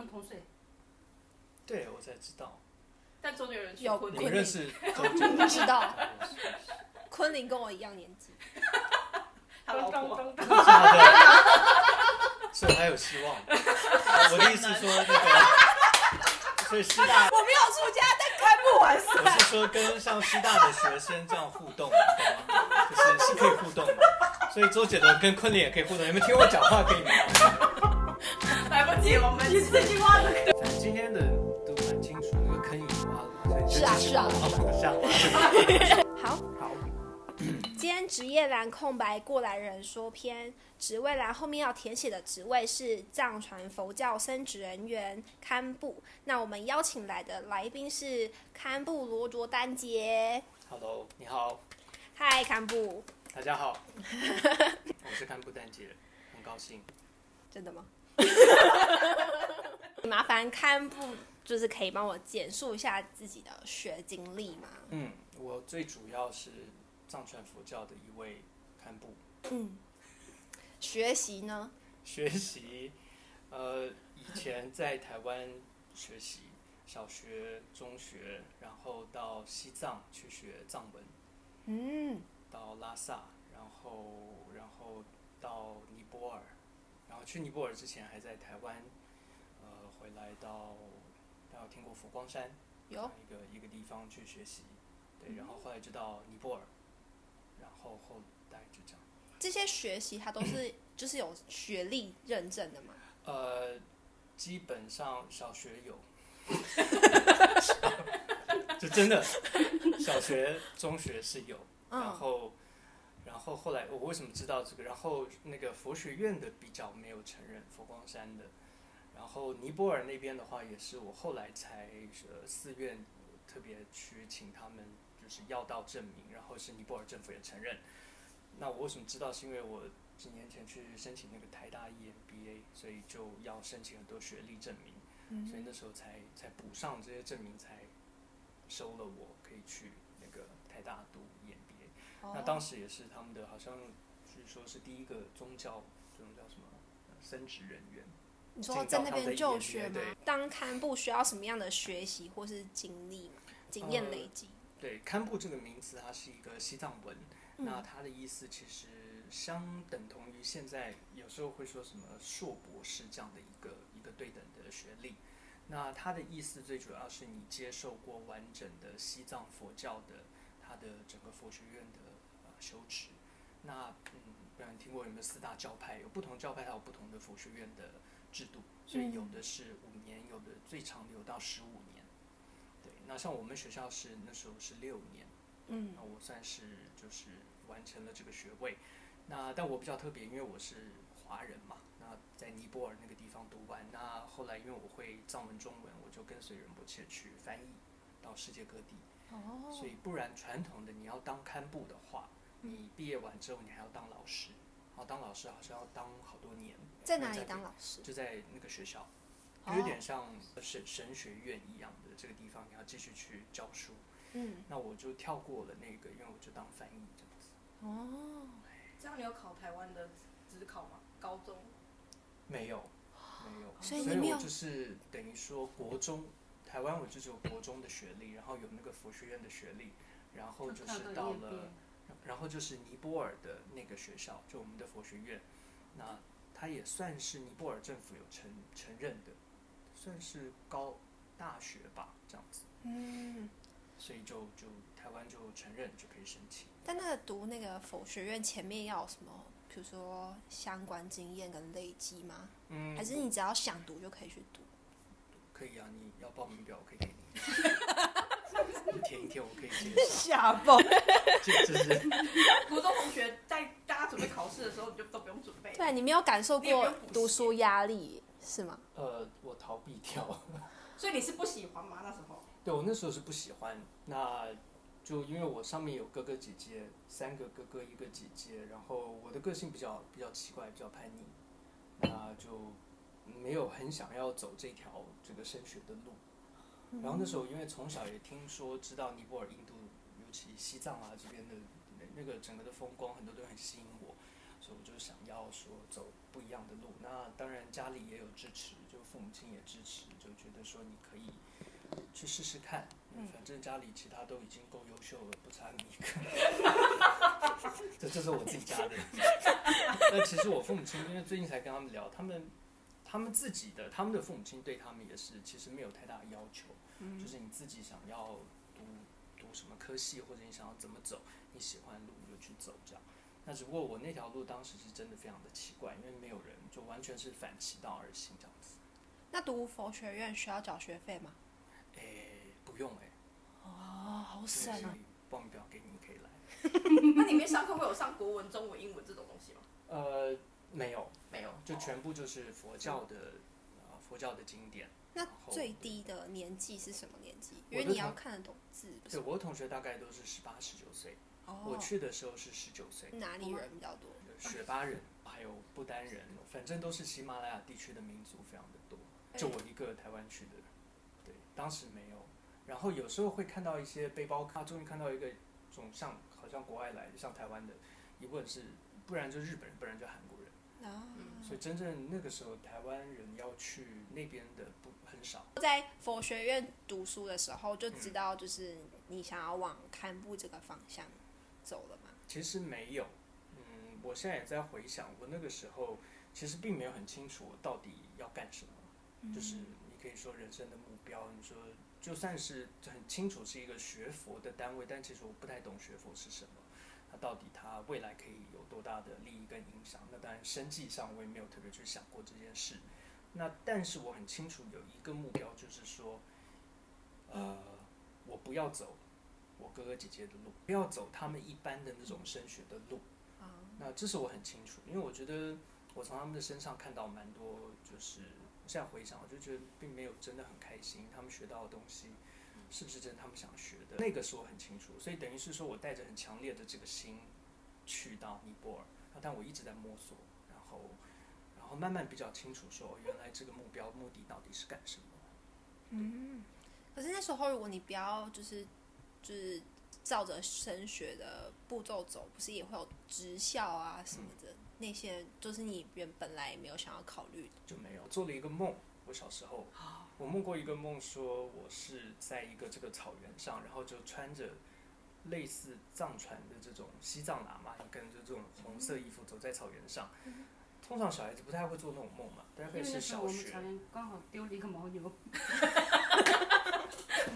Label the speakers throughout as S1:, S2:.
S1: 们同岁。
S2: 对，我才知道。
S1: 但终于有人
S3: 有
S2: 你认识？
S3: 不知道。昆凌跟我一样年纪。
S1: 他老婆。
S2: 所以还有希望。我的意思说那个，所以师大
S3: 我没有出家，但开不完事。
S2: 我是说跟像师大的学生这样互动，懂吗？就是是可以互动的。所以周杰伦跟昆凌也可以互动。你们听我讲话可以
S1: 吗？我们你自己挖的。
S2: 反正今天的都蛮清楚，那个坑已经挖了。
S3: 是啊是啊。好。
S2: 好。
S3: 今天职业栏空白过来人说篇，职位栏后面要填写的职位是藏传佛教僧职人员堪布。那我们邀请来的来宾是堪布罗卓丹杰。
S2: Hello，你好。
S3: 嗨，堪布。
S2: 大家好。我是堪布丹杰，很高兴。
S3: 真的吗？麻烦堪布就是可以帮我简述一下自己的学经历吗？
S2: 嗯，我最主要是。藏传佛教的一位堪布。
S3: 嗯，学习呢？
S2: 学习，呃，以前在台湾学习小学、中学，然后到西藏去学藏文。
S3: 嗯。
S2: 到拉萨，然后，然后到尼泊尔，然后去尼泊尔之前还在台湾，呃，回来到，大家听过佛光山？
S3: 有。
S2: 一个一个地方去学习，对，然后后来就到尼泊尔。然后后代就这样，
S3: 这些学习它都是就是有学历认证的吗？
S2: 呃，基本上小学有，就真的小学、中学是有，然后，然后后来我为什么知道这个？然后那个佛学院的比较没有承认佛光山的，然后尼泊尔那边的话也是我后来才呃寺院特别去请他们就。是要到证明，然后是尼泊尔政府也承认。那我为什么知道？是因为我几年前去申请那个台大 EMBA，所以就要申请很多学历证明，嗯、所以那时候才才补上这些证明，才收了我可以去那个台大读那当时也是他们的，好像据说是第一个宗教这种叫什么升职人员。
S3: 你说在那边就学吗？当堪布需要什么样的学习或是经历经验累积？呃
S2: 对，堪布这个名词，它是一个西藏文，嗯、那它的意思其实相等同于现在有时候会说什么硕博士这样的一个一个对等的学历。那它的意思最主要是你接受过完整的西藏佛教的它的整个佛学院的呃修持。那嗯，不然听过有没有四大教派？有不同教派它有不同的佛学院的制度，所以有的是五年，有的最长的有到十五年。对那像我们学校是那时候是六年，嗯，那我算是就是完成了这个学位。那但我比较特别，因为我是华人嘛。那在尼泊尔那个地方读完，那后来因为我会藏文、中文，我就跟随仁波切去翻译到世界各地。哦。所以不然传统的你要当堪布的话，你毕业完之后你还要当老师，然后当老师好像要当好多年。
S3: 在哪里当老师？
S2: 就在那个学校。有点像神神学院一样的这个地方，你要继续去教书。嗯，那我就跳过了那个，因为我就当翻译这样子。
S1: 哦，这样你有考台湾的职考吗？高中？
S2: 没有，没有。
S3: 所以，
S2: 所以我就是等于说国中，台湾我就只有国中的学历，然后有那个佛学院的学历，然后就是到了，然后就是尼泊尔的那个学校，就我们的佛学院，那它也算是尼泊尔政府有承承认的。算是高大学吧，这样子。嗯，所以就就台湾就承认就可以申请。
S3: 但那个读那个佛学院前面要有什么，比如说相关经验跟累积吗？嗯，还是你只要想读就可以去读？
S2: 可以啊，你要报名表我可以给你，你填一天我可以接。
S3: 下报，
S2: 这这是
S1: 国中同学在大家准备考试的时候，你就都不用准备。
S3: 对，你没有感受过读书压力。是吗？
S2: 呃，我逃避掉。
S1: 所以你是不喜欢吗？那时候？
S2: 对，我那时候是不喜欢。那就因为我上面有哥哥姐姐，三个哥哥一个姐姐，然后我的个性比较比较奇怪，比较叛逆，那就没有很想要走这条这个升学的路。然后那时候因为从小也听说知道尼泊尔、印度，尤其西藏啊这边的那个整个的风光，很多都很吸引我。所以我就想要说走不一样的路，那当然家里也有支持，就父母亲也支持，就觉得说你可以去试试看，嗯，反正家里其他都已经够优秀了，不差你一个。这这是我自己家的。那其实我父母亲，因为最近才跟他们聊，他们他们自己的他们的父母亲对他们也是其实没有太大的要求，嗯，就是你自己想要读读什么科系，或者你想要怎么走，你喜欢的路就去走这样。那只不过我那条路当时是真的非常的奇怪，因为没有人，就完全是反其道而行这样子。
S3: 那读佛学院需要缴学费吗？
S2: 诶，不用哎。
S3: 哦，好省啊！
S2: 报名表给你，可以来。
S1: 那里面上课会有上国文、中文、英文这种东西吗？
S2: 呃，没有，
S1: 没有，
S2: 就全部就是佛教的，呃，佛教的经典。
S3: 那最低的年纪是什么年纪？因为你要看得懂字。
S2: 对，我的同学大概都是十八、十九岁。哦我去的时候是十九岁。
S3: 哪里人比较多？
S2: 雪巴人，还有不丹人，反正都是喜马拉雅地区的民族非常的多。就我一个台湾去的，对，当时没有。然后有时候会看到一些背包客，终于看到一个种像好像国外来的，像台湾的，一问是，不然就日本人，不然就韩国人。所以真正那个时候台湾人要去那边的不很少。
S3: 在佛学院读书的时候就知道，就是你想要往堪布这个方向。走了吗？
S2: 其实没有，嗯，我现在也在回想，我那个时候其实并没有很清楚我到底要干什么。嗯、就是你可以说人生的目标，你说就算是很清楚是一个学佛的单位，但其实我不太懂学佛是什么，它到底它未来可以有多大的利益跟影响？那当然生计上我也没有特别去想过这件事。那但是我很清楚有一个目标，就是说，呃，我不要走。我哥哥姐姐的路，不要走他们一般的那种升学的路。那这是我很清楚，因为我觉得我从他们的身上看到蛮多，就是现在回想，我就觉得并没有真的很开心。他们学到的东西，是不是真的他们想学的？那个是我很清楚，所以等于是说我带着很强烈的这个心去到尼泊尔，但我一直在摸索，然后，然后慢慢比较清楚说，原来这个目标目的到底是干什么？
S3: 嗯，可是那时候如果你不要就是。就是照着升学的步骤走，不是也会有职校啊什么的、嗯、那些，就是你原本来也没有想要考虑的，
S2: 就没有做了一个梦。我小时候，我梦过一个梦，说我是在一个这个草原上，然后就穿着类似藏传的这种西藏喇嘛，跟着这种红色衣服走在草原上。嗯、通常小孩子不太会做那种梦嘛，大概是小学。
S1: 刚好丢了一个牦牛。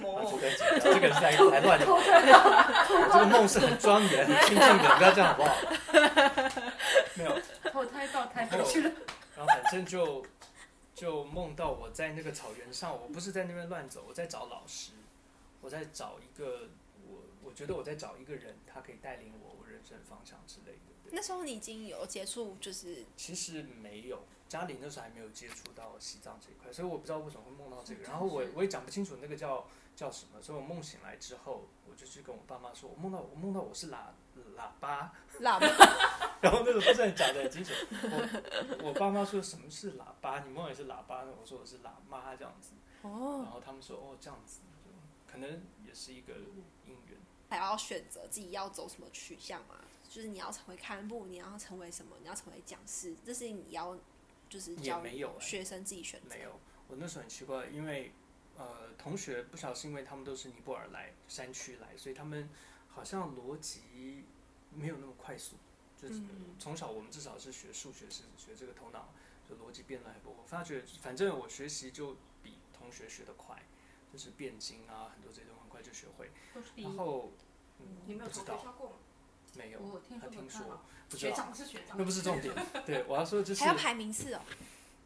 S2: 啊、这个 这个是在来乱的，这个梦是很庄严、很清静的，不要这样好不好？没有，
S1: 投胎到胎回去了。
S2: 然后反正就就梦到我在那个草原上，我不是在那边乱走，我在找老师，我在找一个我我觉得我在找一个人，他可以带领我我人生方向之类的。
S3: 那时候你已经有接触，就是
S2: 其实没有，家里那时候还没有接触到西藏这一块，所以我不知道为什么会梦到这个。然后我我也讲不清楚那个叫。叫什么？所以我梦醒来之后，我就去跟我爸妈说，我梦到我梦到我是喇喇叭，
S3: 喇叭，
S2: 然后那个不是很讲的很清楚。我我爸妈说什么是喇叭？你梦也是喇叭？那我说我是喇嘛这样子。哦。然后他们说哦这样子，可能也是一个因缘。
S3: 还要选择自己要走什么取向嘛？就是你要成为看部，你要成为什么？你要成为讲师，这是你要就是教
S2: 没有
S3: 学生自己选择。
S2: 没有，我那时候很奇怪，因为。呃，同学不晓得是因为他们都是尼泊尔来山区来，所以他们好像逻辑没有那么快速。就是从小我们至少是学数学，是学这个头脑，就逻辑变得还不。我发觉反正我学习就比同学学得快，就是变经啊，很多这些都很快就学会。然后，
S1: 嗯，你没有从学校过吗？
S2: 没有，
S1: 我听说，
S2: 不
S1: 学长是学长，
S2: 那不是重点。对，我要说的就是
S3: 还要排名次哦。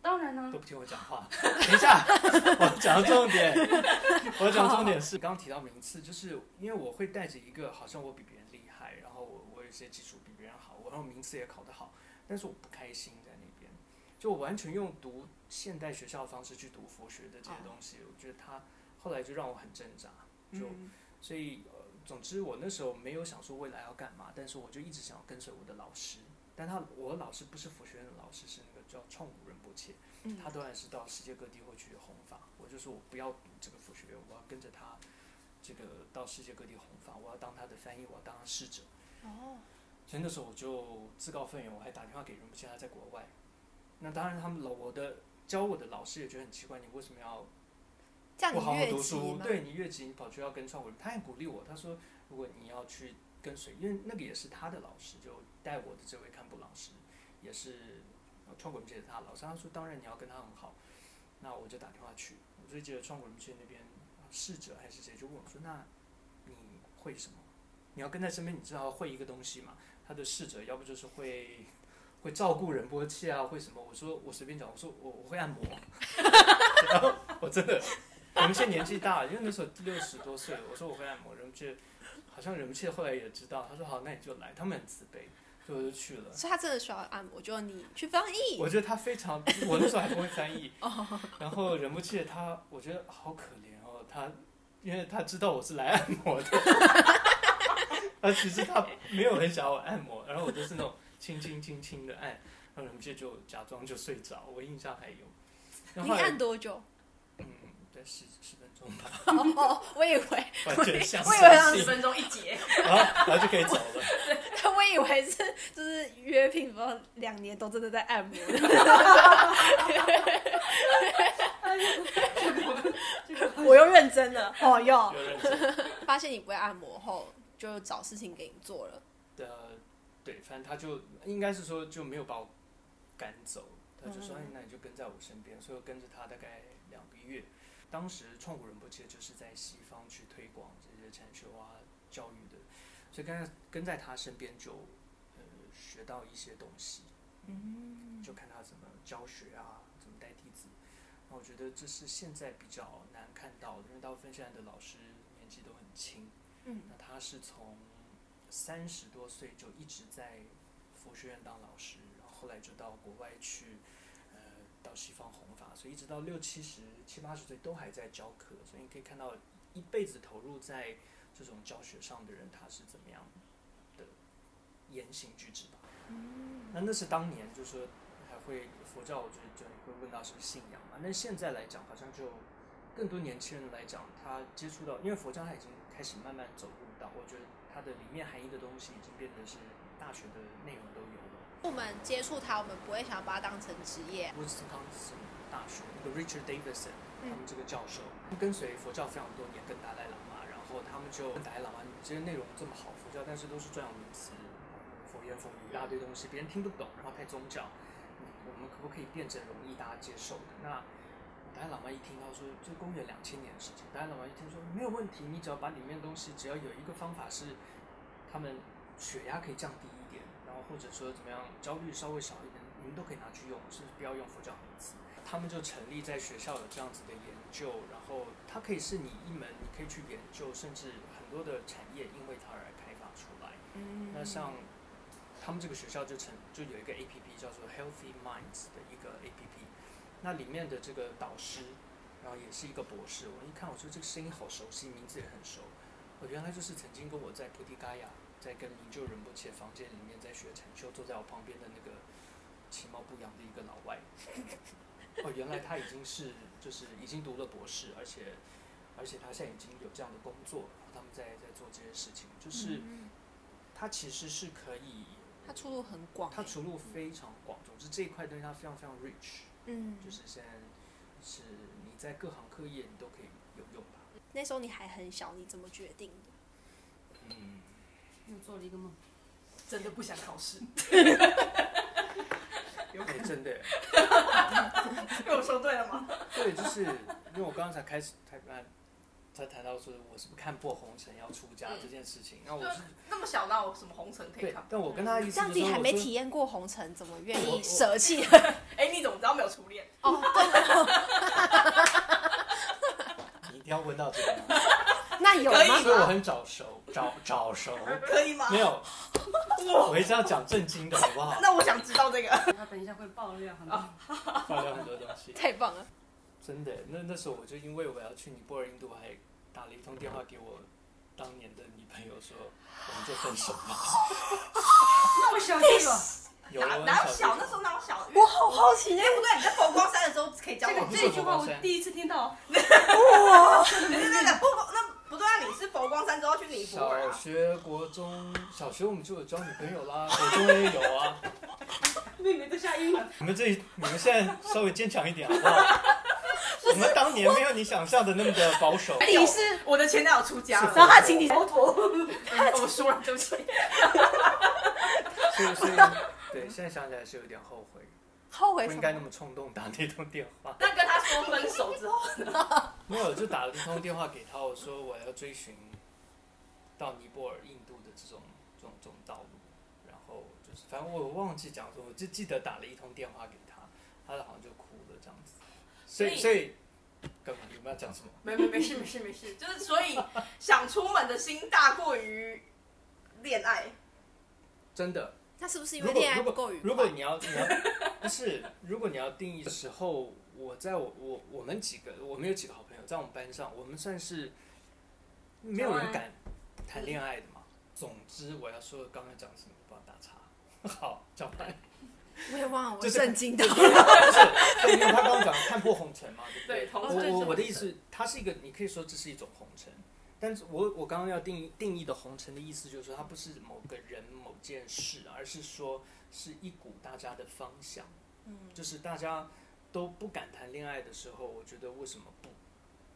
S1: 当然呢，
S2: 都不听我讲话。等一下，我讲的重点，我讲重点是刚刚提到名次，就是因为我会带着一个好像我比别人厉害，然后我我有些基础比别人好，我然后名次也考得好，但是我不开心在那边，就我完全用读现代学校的方式去读佛学的这些东西，我觉得他后来就让我很挣扎，就所以呃，总之我那时候没有想说未来要干嘛，但是我就一直想要跟随我的老师，但他我的老师不是佛学院的老师，是那个叫创古人不切。他当然是到世界各地会去弘法，我就说我不要读这个佛学院，我要跟着他，这个到世界各地弘法，我要当他的翻译，我要当他使者。哦，所以那时候我就自告奋勇，我还打电话给仁波切，他在国外。那当然，他们老我的教我的老师也觉得很奇怪，你为什么要不好好读
S3: 你
S2: 书？对你越级，你跑去要跟创古人，他也鼓励我，他说如果你要去跟随，因为那个也是他的老师，就带我的这位堪布老师，也是创古人界的他的老师，他说当然你要跟他很好，那我就打电话去，我就记得创古人界那边侍者还是谁就问我说，那你会什么？你要跟在身边，你知道会一个东西嘛？他的侍者要不就是会会照顾仁波切啊，会什么？我说我随便讲，我说我我会按摩，然后我真的，我们现在年纪大了，因为那时候六十多岁了，我说我会按摩，人波切好像人波切后来也知道，他说好，那你就来，他们很慈悲，所以我就去了。
S3: 所以他真的需要按摩，就你去翻译。
S2: 我觉得他非常，我那时候还不会翻译，然后仁不切他，我觉得好可怜哦，他因为他知道我是来按摩的。啊，其实他没有很想要我按摩，然后我就是那种轻轻轻轻的按，然后人们就假装就睡着，我印象还有。
S3: 然后你按多久？
S2: 十十分钟吧。
S3: 哦，我以
S2: 为，
S3: 我以为
S1: 十分钟一节，
S2: 然后然后就可以走了。
S3: 对，我以为是就是约聘，不知道两年都真的在按摩。我又认真了，哦哟，发现你不会按摩后。就找事情给你做了。
S2: 呃，对，反正他就应该是说就没有把我赶走，他就说：“哎、嗯，那你就跟在我身边。”所以我跟着他大概两个月。当时创古仁波切就是在西方去推广这些禅修啊、教育的，所以跟在跟在他身边就呃学到一些东西。嗯，就看他怎么教学啊，怎么带弟子。那我觉得这是现在比较难看到的，因为大部分现在的老师年纪都很轻。嗯，那他是从三十多岁就一直在佛学院当老师，然后后来就到国外去，呃，到西方弘法，所以一直到六七十、七八十岁都还在教课。所以你可以看到一辈子投入在这种教学上的人，他是怎么样的言行举止吧。嗯，那那是当年，就是说还会佛教，我觉得就你会问到什么信仰嘛？那现在来讲，好像就更多年轻人来讲，他接触到，因为佛教他已经。开始慢慢走入到，我觉得它的里面含义的东西已经变得是大学的内容都有了。
S3: 我们接触它，我们不会想要把它当成职业。
S2: 威斯康星大学那个 Richard Davidson，他们这个教授，嗯、跟随佛教非常多年，跟达赖喇嘛，然后他们就跟达赖喇嘛，你这些内容这么好，佛教但是都是专有名词，佛言佛语一大堆东西，别人听不懂，然后太宗教，我们可不可以变成容易大家接受的？那达赖喇嘛一听到说，这公元两千年的事情，达赖喇嘛一听说没有问题，你只要把里面的东西，只要有一个方法是，他们血压可以降低一点，或者说怎么样，焦虑稍微少一点，你们都可以拿去用，甚至不要用佛教名词。他们就成立在学校有这样子的研究，然后它可以是你一门，你可以去研究，甚至很多的产业因为它而开发出来。嗯，那像他们这个学校就成就有一个 APP 叫做 Healthy Minds 的一个 APP。那里面的这个导师，然后也是一个博士。我一看，我说这个声音好熟悉，名字也很熟。我原来就是曾经跟我在菩提伽亚，在跟明就仁波切房间里面在学禅修，坐在我旁边的那个其貌不扬的一个老外。哦，原来他已经是就是已经读了博士，而且而且他现在已经有这样的工作，然后他们在在做这些事情，就是他其实是可以，
S3: 他出路很广，
S2: 他出路非常广。总之这一块东西他非常非常 rich。嗯，就是现在是你在各行各业你都可以有用吧。
S3: 那时候你还很小，你怎么决定的？
S1: 嗯，又做了一个梦，真的不想考试。
S2: 有可能真的。
S1: 被我说对了吗？
S2: 对，就是因为我刚刚才开始才才谈到说，我是不是看破红尘要出家这件事情？那我是
S1: 那么小，那我什么红尘可以看？
S2: 但我跟他一
S3: 这样子还没体验过红尘，怎么愿意舍弃？
S1: 哎，你怎么知道没有初恋？
S3: 哦，对
S2: 你一定要问到这个吗？
S3: 那有吗？
S2: 所以我很早熟，早早熟，
S1: 可以吗？
S2: 没有，我一直要讲正经的，好不好？
S1: 那我想知道这个。
S4: 他等一下会爆料很多，
S2: 爆料很多东西。
S3: 太棒了！
S2: 真的，那那时候我就因为我要去尼泊尔、印度，还打了一通电话给我当年的女朋友，说我们就分手吧。
S4: 那么小气吧？
S2: 有
S1: 哪哪有小？那时候哪有小？
S3: 我好好奇，哎，
S1: 不对，你在佛光山的时候可以教我。
S4: 这句话我第一次听到。
S3: 哇！
S1: 对对对，不那不对啊，你是佛光山之后去尼泊尔。
S2: 小学、国中、小学我们就有交女朋友啦，国中也有啊。
S4: 妹妹都吓晕了。
S2: 你们这，你们现在稍微坚强一点好不好？我们当年没有你想象的那么的保守。
S1: 你是我的前男友出家了，
S3: 然后他请你
S1: 佛陀，我输了，对不起。
S2: 所以，所以，对，现在想起来是有点后悔，
S3: 后悔
S2: 不应该那么冲动打那通电话。
S1: 那跟他说分手之后呢？
S2: 没有，就打了一通电话给他，我说我要追寻到尼泊尔、印度的这种、这种、这种道路。然后就是，反正我忘记讲说，我就记得打了一通电话给他，他好像就哭了这样子。所以，所以，干嘛？有没有要讲什么？
S1: 没没没事没事没事，就是所以想出门的心大过于恋爱，
S2: 真的。
S3: 那是不是因为恋爱不够愉快？
S2: 如果你要，你要不是，如果你要定义的时候，我在我我我们几个，我们有几个好朋友，在我们班上，我们算是没有人敢谈恋爱的嘛。总之，我要说刚刚讲什么，不要打岔。好，讲完。
S3: 我也忘了，我震惊到 了。
S2: 不是，因为他刚刚讲看破红尘嘛，对不对？
S1: 对，
S2: 我我我的意思，它是一个，你可以说这是一种红尘。但是我我刚刚要定义定义的红尘的意思，就是说它不是某个人某件事，而是说是一股大家的方向。嗯，就是大家都不敢谈恋爱的时候，我觉得为什么不？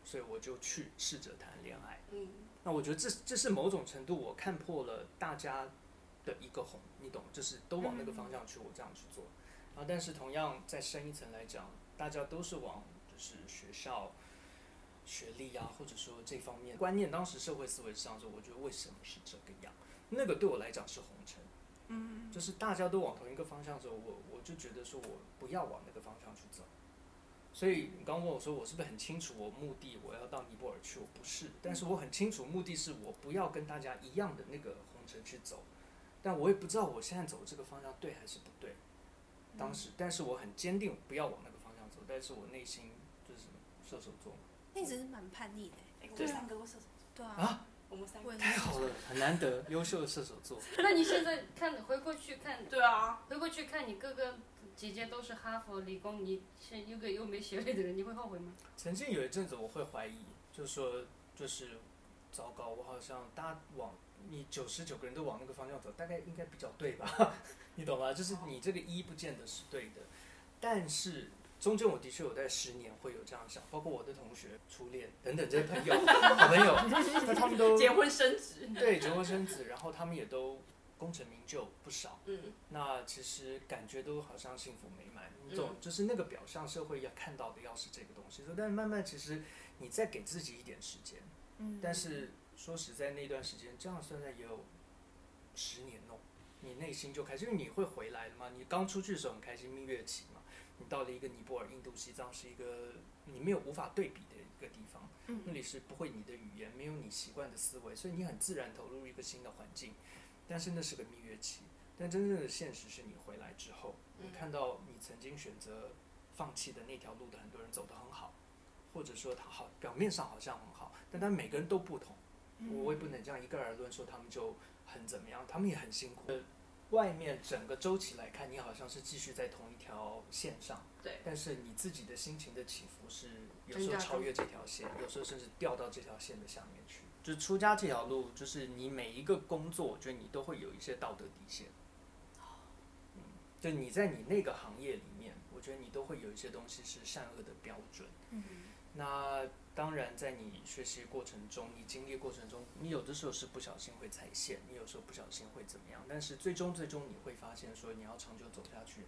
S2: 所以我就去试着谈恋爱。嗯，那我觉得这这是某种程度我看破了大家的一个红，你懂？就是都往那个方向去，我这样去做。啊，但是同样再深一层来讲，大家都是往就是学校。学历啊，或者说这方面观念，当时社会思维上说，我觉得为什么是这个样？那个对我来讲是红尘，嗯，就是大家都往同一个方向走，我我就觉得说我不要往那个方向去走。所以你刚问我说，我是不是很清楚我目的？我要到尼泊尔去？我不是，但是我很清楚目的是我不要跟大家一样的那个红尘去走，但我也不知道我现在走这个方向对还是不对。当时，但是我很坚定不要往那个方向走，但是我内心就是射手座。
S3: 那只是蛮叛逆的，
S1: 欸，我们三个都射手座。
S3: 对啊，
S2: 啊，
S1: 我们三个
S2: 太好了，很难得优秀的射手座。
S4: 那你现在看回过去看，
S1: 对啊，
S4: 回过去看你哥哥姐姐都是哈佛理工，你是一个又没学历的人，你会后悔吗？
S2: 曾经有一阵子我会怀疑，就是说就是糟糕，我好像大家往你九十九个人都往那个方向走，大概应该比较对吧？你懂吗？就是你这个一不见得是对的，但是。中间我的确有在十年会有这样想，包括我的同学、初恋等等这些朋友、好朋友，那他们都
S1: 结婚生子，
S2: 对，结婚生子，然后他们也都功成名就不少。嗯，那其实感觉都好像幸福美满，你懂，就是那个表象社会要看到的要是这个东西。但是慢慢其实你再给自己一点时间，嗯，但是说实在那段时间，这样算算也有十年哦，你内心就开始，因为你会回来的嘛，你刚出去的时候很开心，蜜月期。你到了一个尼泊尔、印度、西藏，是一个你没有无法对比的一个地方。嗯，那里是不会你的语言，没有你习惯的思维，所以你很自然投入一个新的环境。但是那是个蜜月期，但真正的现实是你回来之后，你看到你曾经选择放弃的那条路的很多人走得很好，或者说他好表面上好像很好，但他每个人都不同。我也不能这样一概而论说他们就很怎么样，他们也很辛苦。外面整个周期来看，你好像是继续在同一条线上，
S1: 对。
S2: 但是你自己的心情的起伏是有时候超越这条线，有时候甚至掉到这条线的下面去。就出家这条路，就是你每一个工作，我觉得你都会有一些道德底线。嗯，就你在你那个行业里面，我觉得你都会有一些东西是善恶的标准。嗯。那。当然，在你学习过程中，你经历过程中，你有的时候是不小心会踩线，你有时候不小心会怎么样。但是最终，最终你会发现，说你要长久走下去，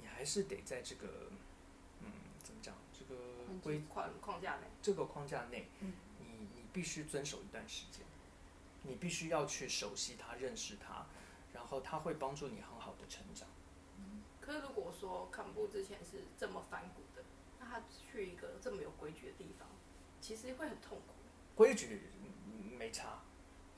S2: 你还是得在这个，嗯，怎么讲，这个规
S1: 框框架内，
S2: 这个框架内，你你必须遵守一段时间，你必须要去熟悉它，认识它，然后它会帮助你很好的成长。
S1: 嗯，可是如果说坎布之前是这么反骨的，那他去一个这么有规矩的地方。其实会很痛苦。
S2: 规矩没差，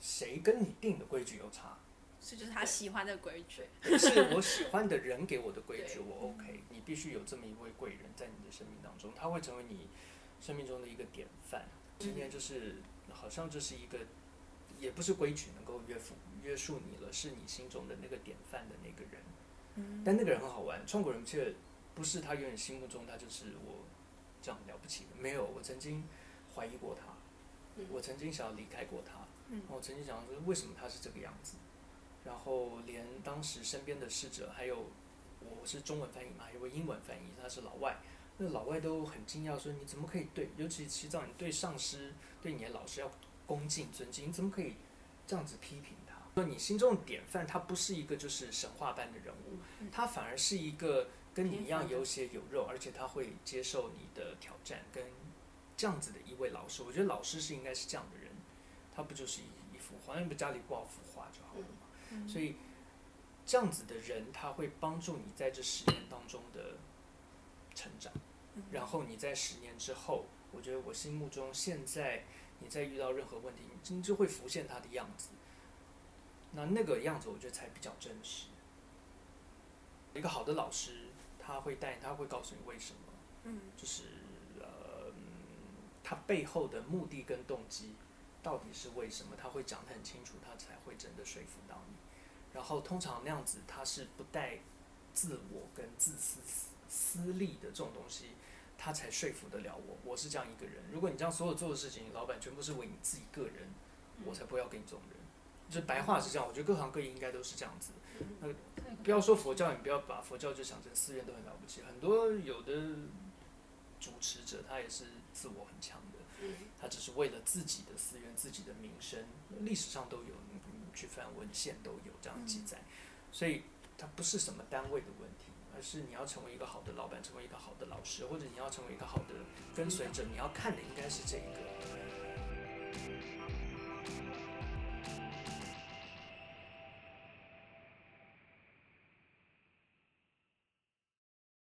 S2: 谁跟你定的规矩有差？
S3: 是就是他喜欢的规矩。
S2: 是我喜欢的人给我的规矩，我 OK。你必须有这么一位贵人，在你的生命当中，他会成为你生命中的一个典范。今天就是好像这是一个，也不是规矩能够约束约束你了，是你心中的那个典范的那个人。但那个人很好玩，创国人却不是他永远心目中他就是我这样了不起的。没有，我曾经。怀疑过他，我曾经想要离开过他，我曾经想说为什么他是这个样子，然后连当时身边的侍者还有我是中文翻译嘛，还有个英文翻译，他是老外，那老外都很惊讶，说你怎么可以对，尤其西藏，你对上师、对你的老师要恭敬尊敬，你怎么可以这样子批评他？说你心中的典范，他不是一个就是神话般的人物，他反而是一个跟你一样有血有肉，而且他会接受你的挑战，跟这样子的一位老师。我觉得老师是应该是这样的人，他不就是一一幅画，你不家里挂幅画就好了嘛？所以。这样子的人，他会帮助你在这十年当中的成长，然后你在十年之后，我觉得我心目中现在你在遇到任何问题，你就会浮现他的样子。那那个样子，我觉得才比较真实。一个好的老师，他会带，他会告诉你为什么，嗯，就是呃，他背后的目的跟动机到底是为什么，他会讲得很清楚，他才会真的说服到你。然后通常那样子，他是不带自我跟自私私利的这种东西，他才说服得了我。我是这样一个人。如果你这样所有做的事情，老板全部是为你自己个人，我才不要跟你这种人。就白话是这样，我觉得各行各业应该都是这样子。那不要说佛教，你不要把佛教就想成寺院都很了不起。很多有的主持者，他也是自我很强的，他只是为了自己的私愿、自己的名声，历史上都有。去翻文献都有这样记载，所以他不是什么单位的问题，而是你要成为一个好的老板，成为一个好的老师，或者你要成为一个好的跟随者，你要看的应该是这一个。